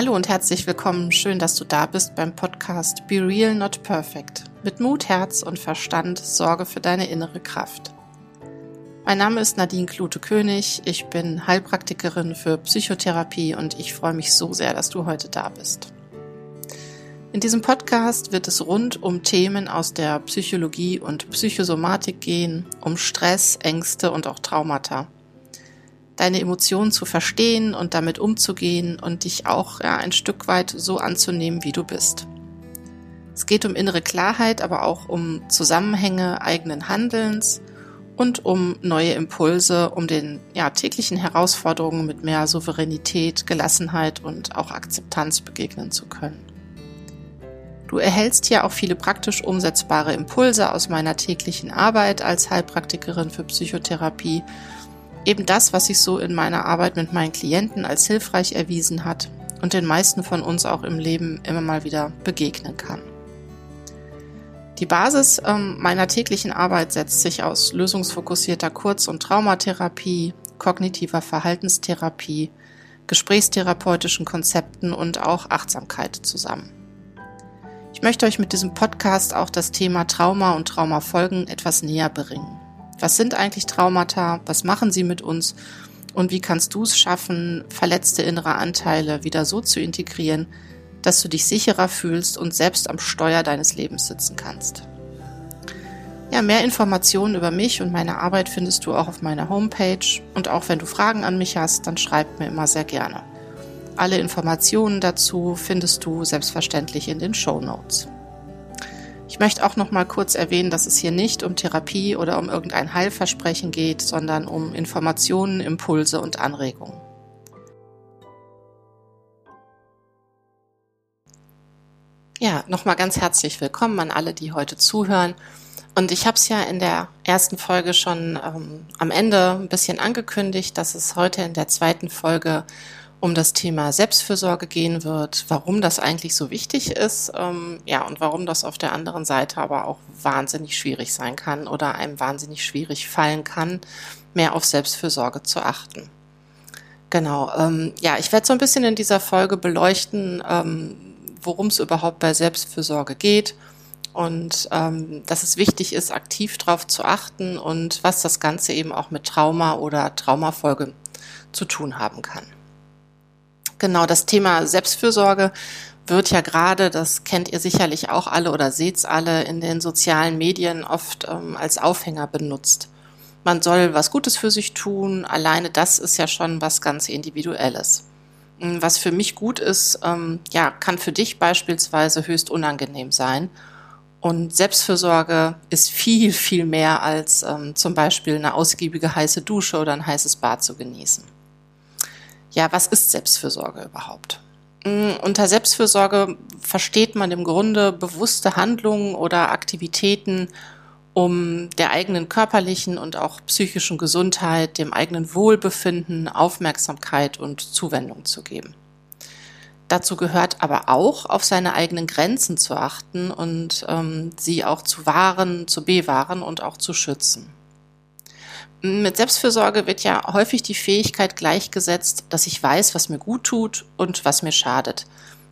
Hallo und herzlich willkommen. Schön, dass du da bist beim Podcast Be Real Not Perfect. Mit Mut, Herz und Verstand sorge für deine innere Kraft. Mein Name ist Nadine Klute-König. Ich bin Heilpraktikerin für Psychotherapie und ich freue mich so sehr, dass du heute da bist. In diesem Podcast wird es rund um Themen aus der Psychologie und Psychosomatik gehen, um Stress, Ängste und auch Traumata deine Emotionen zu verstehen und damit umzugehen und dich auch ja, ein Stück weit so anzunehmen, wie du bist. Es geht um innere Klarheit, aber auch um Zusammenhänge eigenen Handelns und um neue Impulse, um den ja, täglichen Herausforderungen mit mehr Souveränität, Gelassenheit und auch Akzeptanz begegnen zu können. Du erhältst hier auch viele praktisch umsetzbare Impulse aus meiner täglichen Arbeit als Heilpraktikerin für Psychotherapie Eben das, was sich so in meiner Arbeit mit meinen Klienten als hilfreich erwiesen hat und den meisten von uns auch im Leben immer mal wieder begegnen kann. Die Basis ähm, meiner täglichen Arbeit setzt sich aus lösungsfokussierter Kurz- und Traumatherapie, kognitiver Verhaltenstherapie, gesprächstherapeutischen Konzepten und auch Achtsamkeit zusammen. Ich möchte euch mit diesem Podcast auch das Thema Trauma und Traumafolgen etwas näher bringen. Was sind eigentlich Traumata? Was machen sie mit uns? Und wie kannst du es schaffen, verletzte innere Anteile wieder so zu integrieren, dass du dich sicherer fühlst und selbst am Steuer deines Lebens sitzen kannst? Ja, mehr Informationen über mich und meine Arbeit findest du auch auf meiner Homepage. Und auch wenn du Fragen an mich hast, dann schreib mir immer sehr gerne. Alle Informationen dazu findest du selbstverständlich in den Show Notes. Ich möchte auch noch mal kurz erwähnen, dass es hier nicht um Therapie oder um irgendein Heilversprechen geht, sondern um Informationen, Impulse und Anregungen. Ja, nochmal ganz herzlich willkommen an alle, die heute zuhören. Und ich habe es ja in der ersten Folge schon ähm, am Ende ein bisschen angekündigt, dass es heute in der zweiten Folge um das Thema Selbstfürsorge gehen wird, warum das eigentlich so wichtig ist, ähm, ja, und warum das auf der anderen Seite aber auch wahnsinnig schwierig sein kann oder einem wahnsinnig schwierig fallen kann, mehr auf Selbstfürsorge zu achten. Genau, ähm, ja, ich werde so ein bisschen in dieser Folge beleuchten, ähm, worum es überhaupt bei Selbstfürsorge geht und ähm, dass es wichtig ist, aktiv darauf zu achten und was das Ganze eben auch mit Trauma oder Traumafolge zu tun haben kann. Genau, das Thema Selbstfürsorge wird ja gerade, das kennt ihr sicherlich auch alle oder seht's alle, in den sozialen Medien oft ähm, als Aufhänger benutzt. Man soll was Gutes für sich tun, alleine das ist ja schon was ganz Individuelles. Hm, was für mich gut ist, ähm, ja, kann für dich beispielsweise höchst unangenehm sein. Und Selbstfürsorge ist viel, viel mehr als ähm, zum Beispiel eine ausgiebige heiße Dusche oder ein heißes Bad zu genießen. Ja, was ist Selbstfürsorge überhaupt? Mm, unter Selbstfürsorge versteht man im Grunde bewusste Handlungen oder Aktivitäten, um der eigenen körperlichen und auch psychischen Gesundheit, dem eigenen Wohlbefinden, Aufmerksamkeit und Zuwendung zu geben. Dazu gehört aber auch, auf seine eigenen Grenzen zu achten und ähm, sie auch zu wahren, zu bewahren und auch zu schützen. Mit Selbstfürsorge wird ja häufig die Fähigkeit gleichgesetzt, dass ich weiß, was mir gut tut und was mir schadet.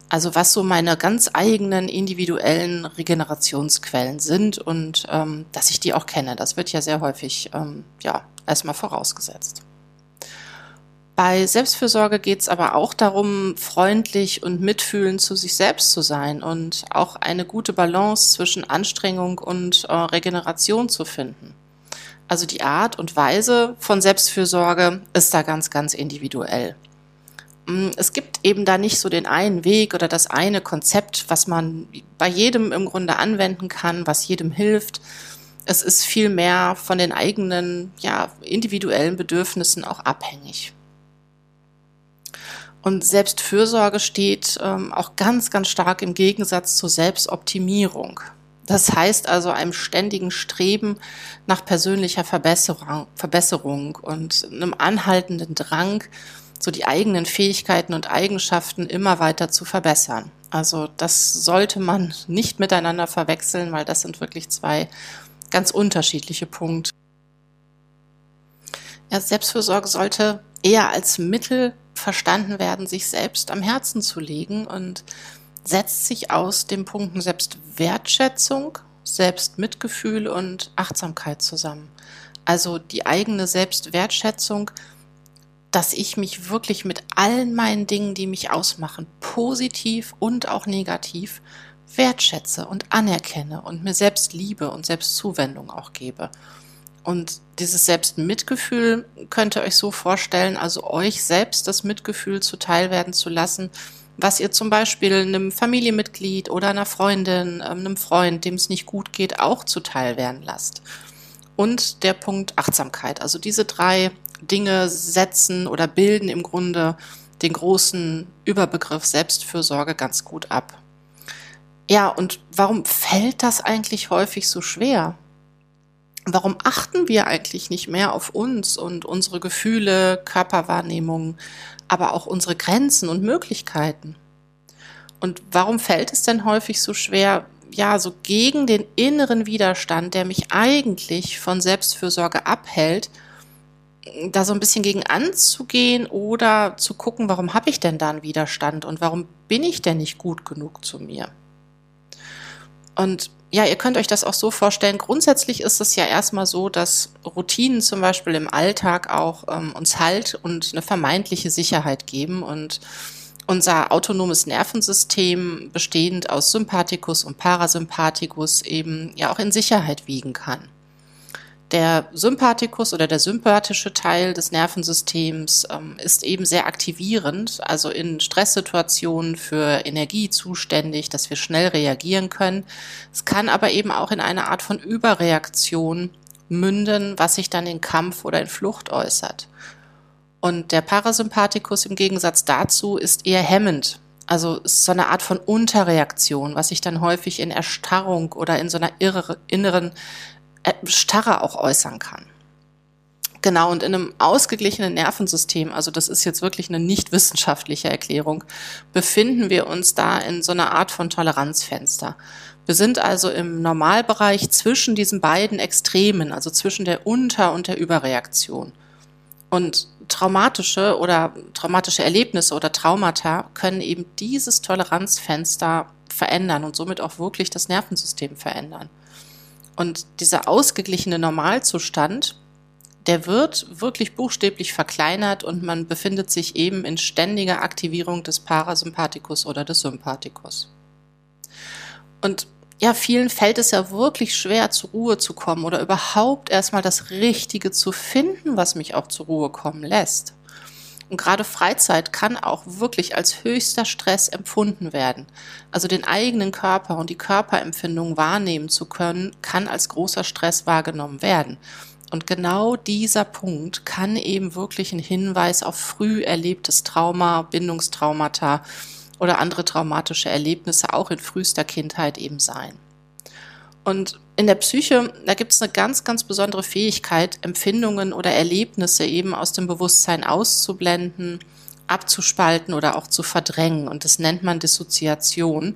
Also was so meine ganz eigenen individuellen Regenerationsquellen sind und ähm, dass ich die auch kenne. Das wird ja sehr häufig ähm, ja erstmal vorausgesetzt. Bei Selbstfürsorge geht es aber auch darum, freundlich und mitfühlend zu sich selbst zu sein und auch eine gute Balance zwischen Anstrengung und äh, Regeneration zu finden. Also die Art und Weise von Selbstfürsorge ist da ganz, ganz individuell. Mm, es gibt eben da nicht so den einen Weg oder das eine Konzept, was man bei jedem im Grunde anwenden kann, was jedem hilft. Es ist viel mehr von den eigenen, ja, individuellen Bedürfnissen auch abhängig. Und Selbstfürsorge steht ähm, auch ganz, ganz stark im Gegensatz zur Selbstoptimierung. Das heißt also einem ständigen Streben nach persönlicher Verbesserung, Verbesserung und einem anhaltenden Drang, so die eigenen Fähigkeiten und Eigenschaften immer weiter zu verbessern. Also das sollte man nicht miteinander verwechseln, weil das sind wirklich zwei ganz unterschiedliche Punkte. Ja, Selbstfürsorge sollte eher als Mittel verstanden werden, sich selbst am Herzen zu legen und setzt sich aus den Punkten Selbstwertschätzung, Selbstmitgefühl und Achtsamkeit zusammen. Also die eigene Selbstwertschätzung, dass ich mich wirklich mit allen meinen Dingen, die mich ausmachen, positiv und auch negativ wertschätze und anerkenne und mir selbst Liebe und Selbstzuwendung auch gebe. Und dieses Selbstmitgefühl könnt ihr euch so vorstellen, also euch selbst das Mitgefühl zuteil werden zu lassen, was ihr zum Beispiel einem Familienmitglied oder einer Freundin, ähm, einem Freund, dem es nicht gut geht, auch zuteil werden lasst. Und der Punkt Achtsamkeit. Also diese drei Dinge setzen oder bilden im Grunde den großen Überbegriff Selbstfürsorge ganz gut ab. Ja, und warum fällt das eigentlich häufig so schwer? Warum achten wir eigentlich nicht mehr auf uns und unsere Gefühle, Körperwahrnehmung, aber auch unsere Grenzen und Möglichkeiten? Und warum fällt es denn häufig so schwer, ja, so gegen den inneren Widerstand, der mich eigentlich von Selbstfürsorge abhält, da so ein bisschen gegen anzugehen oder zu gucken, warum habe ich denn da einen Widerstand und warum bin ich denn nicht gut genug zu mir? Und ja, ihr könnt euch das auch so vorstellen. Grundsätzlich ist es ja erstmal so, dass Routinen zum Beispiel im Alltag auch ähm, uns Halt und eine vermeintliche Sicherheit geben und unser autonomes Nervensystem bestehend aus Sympathikus und Parasympathikus eben ja auch in Sicherheit wiegen kann. Der Sympathikus oder der sympathische Teil des Nervensystems ähm, ist eben sehr aktivierend, also in Stresssituationen für Energie zuständig, dass wir schnell reagieren können. Es kann aber eben auch in eine Art von Überreaktion münden, was sich dann in Kampf oder in Flucht äußert. Und der Parasympathikus im Gegensatz dazu ist eher hemmend. Also ist so eine Art von Unterreaktion, was sich dann häufig in Erstarrung oder in so einer inneren äh, Starre auch äußern kann. Genau, und in einem ausgeglichenen Nervensystem, also das ist jetzt wirklich eine nicht wissenschaftliche Erklärung, befinden wir uns da in so einer Art von Toleranzfenster. Wir sind also im Normalbereich zwischen diesen beiden Extremen, also zwischen der Unter- und der Überreaktion. Und traumatische oder traumatische Erlebnisse oder Traumata können eben dieses Toleranzfenster verändern und somit auch wirklich das Nervensystem verändern. Und dieser ausgeglichene Normalzustand, der wird wirklich buchstäblich verkleinert und man befindet sich eben in ständiger Aktivierung des Parasympathikus oder des Sympathikus. Und ja, vielen fällt es ja wirklich schwer, zur Ruhe zu kommen oder überhaupt erstmal das Richtige zu finden, was mich auch zur Ruhe kommen lässt. Und gerade Freizeit kann auch wirklich als höchster Stress empfunden werden. Also den eigenen Körper und die Körperempfindung wahrnehmen zu können, kann als großer Stress wahrgenommen werden. Und genau dieser Punkt kann eben wirklich ein Hinweis auf früh erlebtes Trauma, Bindungstraumata oder andere traumatische Erlebnisse auch in frühester Kindheit eben sein. Und in der Psyche, da gibt es eine ganz, ganz besondere Fähigkeit, Empfindungen oder Erlebnisse eben aus dem Bewusstsein auszublenden, abzuspalten oder auch zu verdrängen. Und das nennt man Dissoziation.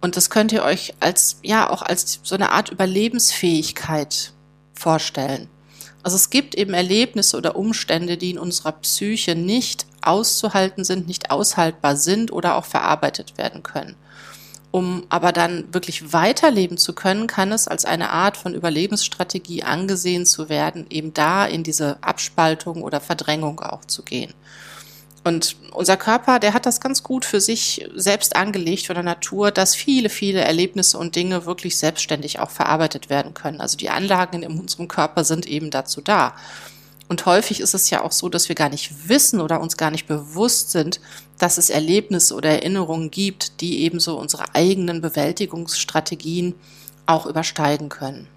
Und das könnt ihr euch als, ja, auch als so eine Art Überlebensfähigkeit vorstellen. Also es gibt eben Erlebnisse oder Umstände, die in unserer Psyche nicht auszuhalten sind, nicht aushaltbar sind oder auch verarbeitet werden können. Um aber dann wirklich weiterleben zu können, kann es als eine Art von Überlebensstrategie angesehen zu werden, eben da in diese Abspaltung oder Verdrängung auch zu gehen. Und unser Körper, der hat das ganz gut für sich selbst angelegt von der Natur, dass viele, viele Erlebnisse und Dinge wirklich selbstständig auch verarbeitet werden können. Also die Anlagen in unserem Körper sind eben dazu da. Und häufig ist es ja auch so, dass wir gar nicht wissen oder uns gar nicht bewusst sind, dass es Erlebnisse oder Erinnerungen gibt, die ebenso unsere eigenen Bewältigungsstrategien auch übersteigen können.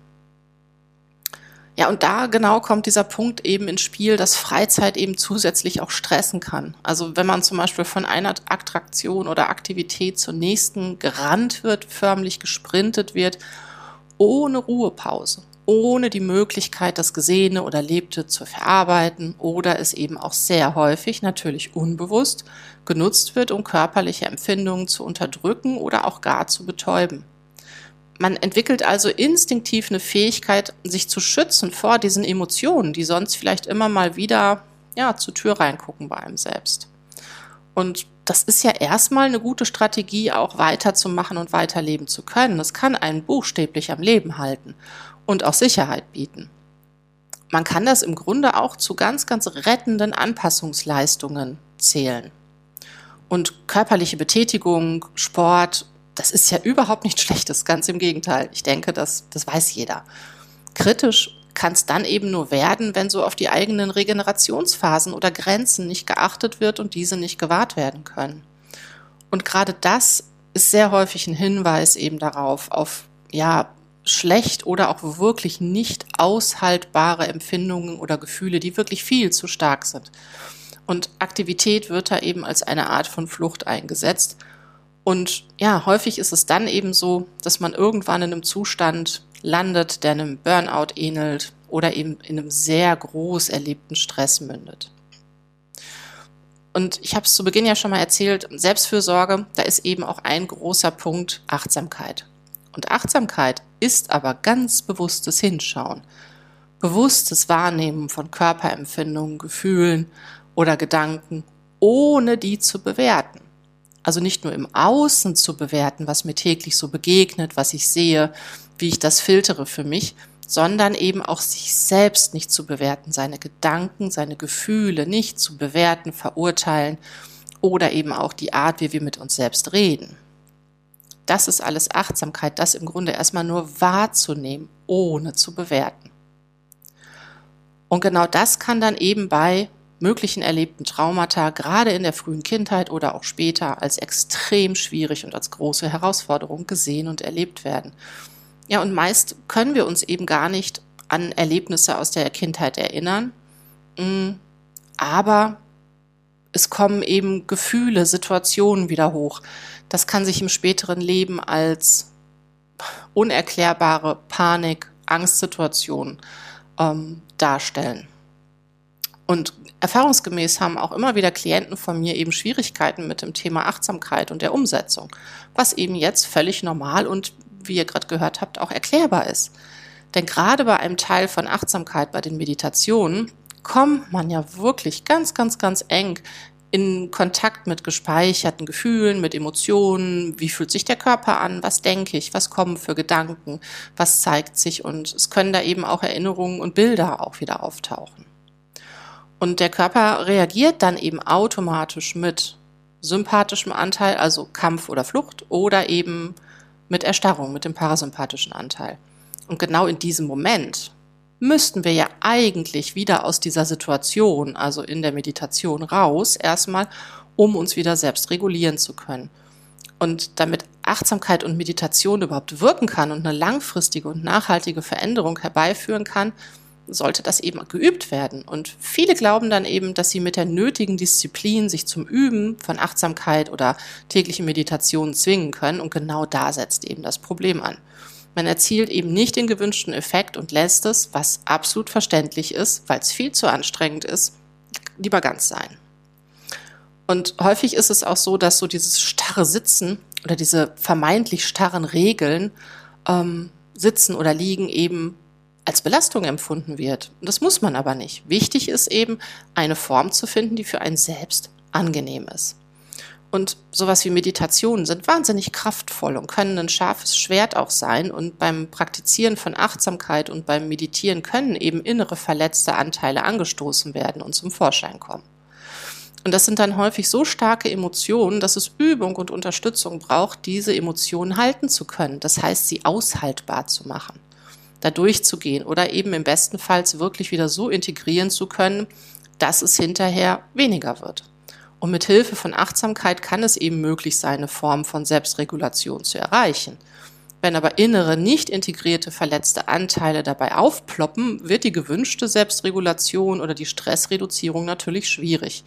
Ja, und da genau kommt dieser Punkt eben ins Spiel, dass Freizeit eben zusätzlich auch stressen kann. Also wenn man zum Beispiel von einer Attraktion oder Aktivität zur nächsten gerannt wird, förmlich gesprintet wird, ohne Ruhepause, ohne die Möglichkeit, das Gesehene oder Lebte zu verarbeiten oder es eben auch sehr häufig, natürlich unbewusst, genutzt wird, um körperliche Empfindungen zu unterdrücken oder auch gar zu betäuben. Man entwickelt also instinktiv eine Fähigkeit, sich zu schützen vor diesen Emotionen, die sonst vielleicht immer mal wieder ja, zur Tür reingucken bei einem selbst. Und das ist ja erstmal eine gute Strategie, auch weiterzumachen und weiterleben zu können. Das kann einen buchstäblich am Leben halten und auch Sicherheit bieten. Man kann das im Grunde auch zu ganz, ganz rettenden Anpassungsleistungen zählen. Und körperliche Betätigung, Sport, das ist ja überhaupt nichts Schlechtes, ganz im Gegenteil. Ich denke, das, das weiß jeder. Kritisch kann es dann eben nur werden, wenn so auf die eigenen Regenerationsphasen oder Grenzen nicht geachtet wird und diese nicht gewahrt werden können. Und gerade das ist sehr häufig ein Hinweis eben darauf, auf ja, schlecht oder auch wirklich nicht aushaltbare Empfindungen oder Gefühle, die wirklich viel zu stark sind. Und Aktivität wird da eben als eine Art von Flucht eingesetzt. Und ja, häufig ist es dann eben so, dass man irgendwann in einem Zustand landet, der einem Burnout ähnelt oder eben in einem sehr groß erlebten Stress mündet. Und ich habe es zu Beginn ja schon mal erzählt, Selbstfürsorge, da ist eben auch ein großer Punkt Achtsamkeit. Und Achtsamkeit ist aber ganz bewusstes Hinschauen, bewusstes Wahrnehmen von Körperempfindungen, Gefühlen oder Gedanken, ohne die zu bewerten. Also nicht nur im Außen zu bewerten, was mir täglich so begegnet, was ich sehe, wie ich das filtere für mich, sondern eben auch sich selbst nicht zu bewerten, seine Gedanken, seine Gefühle nicht zu bewerten, verurteilen oder eben auch die Art, wie wir mit uns selbst reden. Das ist alles Achtsamkeit, das im Grunde erstmal nur wahrzunehmen, ohne zu bewerten. Und genau das kann dann eben bei möglichen erlebten Traumata, gerade in der frühen Kindheit oder auch später, als extrem schwierig und als große Herausforderung gesehen und erlebt werden. Ja, und meist können wir uns eben gar nicht an Erlebnisse aus der Kindheit erinnern, mm, aber es kommen eben Gefühle, Situationen wieder hoch. Das kann sich im späteren Leben als unerklärbare Panik, Angstsituation ähm, darstellen. Und erfahrungsgemäß haben auch immer wieder Klienten von mir eben Schwierigkeiten mit dem Thema Achtsamkeit und der Umsetzung, was eben jetzt völlig normal und wie ihr gerade gehört habt, auch erklärbar ist. Denn gerade bei einem Teil von Achtsamkeit, bei den Meditationen, kommt man ja wirklich ganz, ganz, ganz eng in Kontakt mit gespeicherten Gefühlen, mit Emotionen, wie fühlt sich der Körper an, was denke ich, was kommen für Gedanken, was zeigt sich? Und es können da eben auch Erinnerungen und Bilder auch wieder auftauchen. Und der Körper reagiert dann eben automatisch mit sympathischem Anteil, also Kampf oder Flucht, oder eben mit Erstarrung, mit dem parasympathischen Anteil. Und genau in diesem Moment müssten wir ja eigentlich wieder aus dieser Situation, also in der Meditation raus, erstmal, um uns wieder selbst regulieren zu können. Und damit Achtsamkeit und Meditation überhaupt wirken kann und eine langfristige und nachhaltige Veränderung herbeiführen kann, sollte das eben geübt werden. Und viele glauben dann eben, dass sie mit der nötigen Disziplin sich zum Üben von Achtsamkeit oder täglichen Meditationen zwingen können. Und genau da setzt eben das Problem an. Man erzielt eben nicht den gewünschten Effekt und lässt es, was absolut verständlich ist, weil es viel zu anstrengend ist, lieber ganz sein. Und häufig ist es auch so, dass so dieses starre Sitzen oder diese vermeintlich starren Regeln ähm, Sitzen oder Liegen eben als Belastung empfunden wird. Und das muss man aber nicht. Wichtig ist eben, eine Form zu finden, die für einen selbst angenehm ist. Und sowas wie Meditationen sind wahnsinnig kraftvoll und können ein scharfes Schwert auch sein. Und beim Praktizieren von Achtsamkeit und beim Meditieren können eben innere verletzte Anteile angestoßen werden und zum Vorschein kommen. Und das sind dann häufig so starke Emotionen, dass es Übung und Unterstützung braucht, diese Emotionen halten zu können. Das heißt, sie aushaltbar zu machen da durchzugehen oder eben im besten Fall wirklich wieder so integrieren zu können, dass es hinterher weniger wird. Und mit Hilfe von Achtsamkeit kann es eben möglich sein, eine Form von Selbstregulation zu erreichen. Wenn aber innere, nicht integrierte, verletzte Anteile dabei aufploppen, wird die gewünschte Selbstregulation oder die Stressreduzierung natürlich schwierig.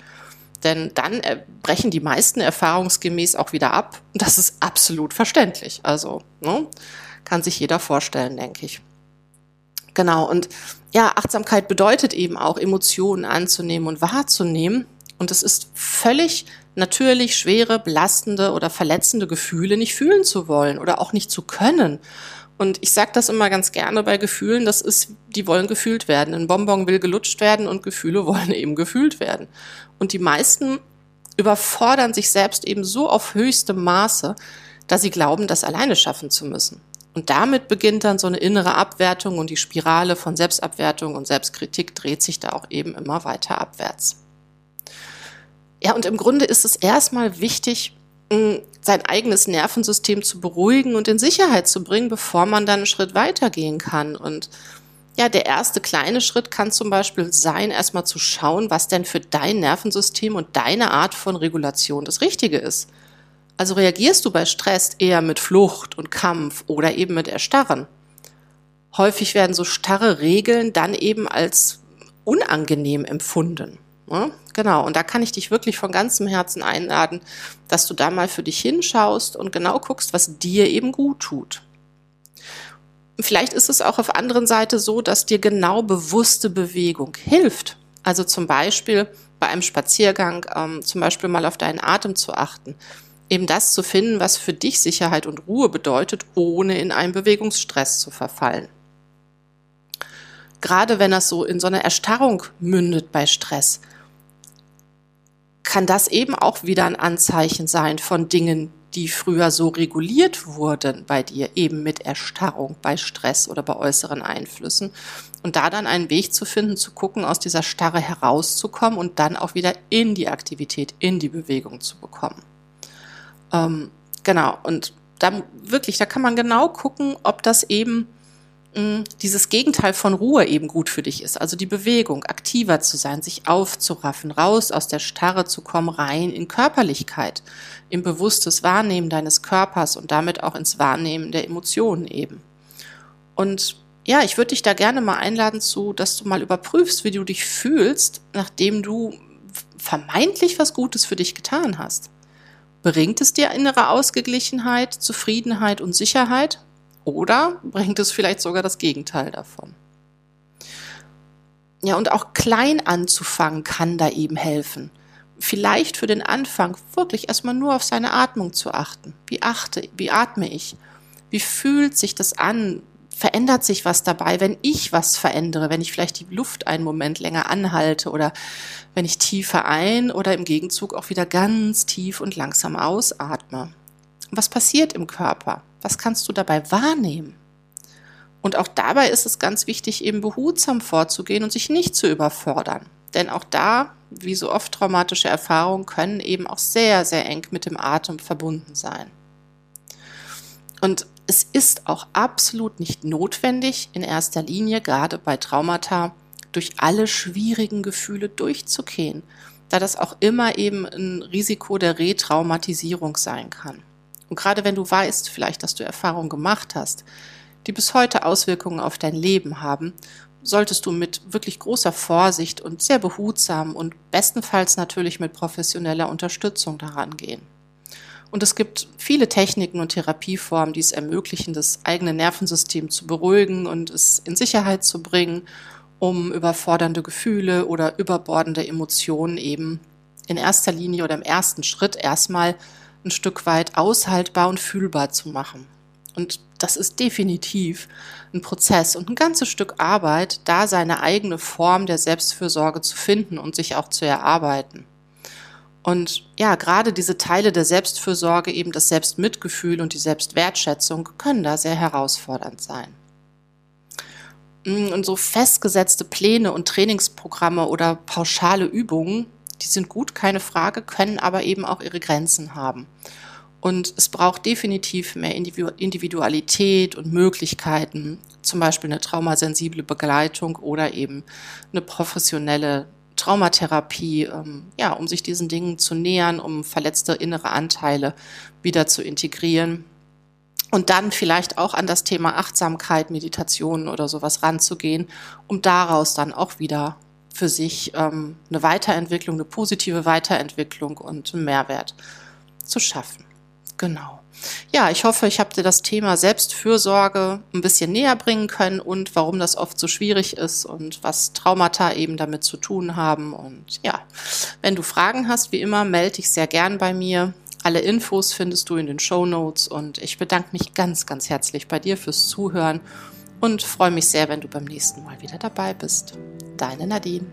Denn dann brechen die meisten erfahrungsgemäß auch wieder ab. Das ist absolut verständlich. Also ne, kann sich jeder vorstellen, denke ich. Genau. Und ja, Achtsamkeit bedeutet eben auch, Emotionen anzunehmen und wahrzunehmen. Und es ist völlig natürlich schwere, belastende oder verletzende Gefühle nicht fühlen zu wollen oder auch nicht zu können. Und ich sage das immer ganz gerne bei Gefühlen, das ist, die wollen gefühlt werden. Ein Bonbon will gelutscht werden und Gefühle wollen eben gefühlt werden. Und die meisten überfordern sich selbst eben so auf höchstem Maße, dass sie glauben, das alleine schaffen zu müssen. Und damit beginnt dann so eine innere Abwertung und die Spirale von Selbstabwertung und Selbstkritik dreht sich da auch eben immer weiter abwärts. Ja, und im Grunde ist es erstmal wichtig, sein eigenes Nervensystem zu beruhigen und in Sicherheit zu bringen, bevor man dann einen Schritt weitergehen kann. Und ja, der erste kleine Schritt kann zum Beispiel sein, erstmal zu schauen, was denn für dein Nervensystem und deine Art von Regulation das Richtige ist. Also reagierst du bei Stress eher mit Flucht und Kampf oder eben mit Erstarren? Häufig werden so starre Regeln dann eben als unangenehm empfunden. Ja, genau, und da kann ich dich wirklich von ganzem Herzen einladen, dass du da mal für dich hinschaust und genau guckst, was dir eben gut tut. Vielleicht ist es auch auf anderen Seite so, dass dir genau bewusste Bewegung hilft. Also zum Beispiel bei einem Spaziergang, ähm, zum Beispiel mal auf deinen Atem zu achten eben das zu finden, was für dich Sicherheit und Ruhe bedeutet, ohne in einen Bewegungsstress zu verfallen. Gerade wenn das so in so eine Erstarrung mündet bei Stress, kann das eben auch wieder ein Anzeichen sein von Dingen, die früher so reguliert wurden bei dir, eben mit Erstarrung bei Stress oder bei äußeren Einflüssen. Und da dann einen Weg zu finden, zu gucken, aus dieser Starre herauszukommen und dann auch wieder in die Aktivität, in die Bewegung zu bekommen. Ähm, genau, und da wirklich, da kann man genau gucken, ob das eben dieses Gegenteil von Ruhe eben gut für dich ist. Also die Bewegung, aktiver zu sein, sich aufzuraffen, raus aus der Starre zu kommen, rein in Körperlichkeit, im bewusstes Wahrnehmen deines Körpers und damit auch ins Wahrnehmen der Emotionen eben. Und ja, ich würde dich da gerne mal einladen zu, dass du mal überprüfst, wie du dich fühlst, nachdem du vermeintlich was Gutes für dich getan hast. Bringt es dir innere Ausgeglichenheit, Zufriedenheit und Sicherheit? Oder bringt es vielleicht sogar das Gegenteil davon? Ja, und auch klein anzufangen kann da eben helfen. Vielleicht für den Anfang wirklich erstmal nur auf seine Atmung zu achten. Wie achte, wie atme ich? Wie fühlt sich das an? verändert sich was dabei, wenn ich was verändere, wenn ich vielleicht die Luft einen Moment länger anhalte oder wenn ich tiefer ein oder im Gegenzug auch wieder ganz tief und langsam ausatme. Was passiert im Körper? Was kannst du dabei wahrnehmen? Und auch dabei ist es ganz wichtig, eben behutsam vorzugehen und sich nicht zu überfordern. Denn auch da, wie so oft traumatische Erfahrungen, können eben auch sehr, sehr eng mit dem Atem verbunden sein. Und es ist auch absolut nicht notwendig, in erster Linie, gerade bei Traumata, durch alle schwierigen Gefühle durchzugehen, da das auch immer eben ein Risiko der Retraumatisierung sein kann. Und gerade wenn du weißt, vielleicht, dass du Erfahrungen gemacht hast, die bis heute Auswirkungen auf dein Leben haben, solltest du mit wirklich großer Vorsicht und sehr behutsam und bestenfalls natürlich mit professioneller Unterstützung daran gehen. Und es gibt viele Techniken und Therapieformen, die es ermöglichen, das eigene Nervensystem zu beruhigen und es in Sicherheit zu bringen, um überfordernde Gefühle oder überbordende Emotionen eben in erster Linie oder im ersten Schritt erstmal ein Stück weit aushaltbar und fühlbar zu machen. Und das ist definitiv ein Prozess und ein ganzes Stück Arbeit, da seine eigene Form der Selbstfürsorge zu finden und sich auch zu erarbeiten. Und ja, gerade diese Teile der Selbstfürsorge, eben das Selbstmitgefühl und die Selbstwertschätzung können da sehr herausfordernd sein. Und so festgesetzte Pläne und Trainingsprogramme oder pauschale Übungen, die sind gut, keine Frage, können aber eben auch ihre Grenzen haben. Und es braucht definitiv mehr Individualität und Möglichkeiten, zum Beispiel eine traumasensible Begleitung oder eben eine professionelle Traumatherapie, ähm, ja, um sich diesen Dingen zu nähern, um verletzte innere Anteile wieder zu integrieren. Und dann vielleicht auch an das Thema Achtsamkeit, Meditation oder sowas ranzugehen, um daraus dann auch wieder für sich ähm, eine Weiterentwicklung, eine positive Weiterentwicklung und einen Mehrwert zu schaffen. Genau. Ja, ich hoffe, ich habe dir das Thema Selbstfürsorge ein bisschen näher bringen können und warum das oft so schwierig ist und was Traumata eben damit zu tun haben. Und ja, wenn du Fragen hast, wie immer, melde dich sehr gern bei mir. Alle Infos findest du in den Show Notes und ich bedanke mich ganz, ganz herzlich bei dir fürs Zuhören und freue mich sehr, wenn du beim nächsten Mal wieder dabei bist. Deine Nadine.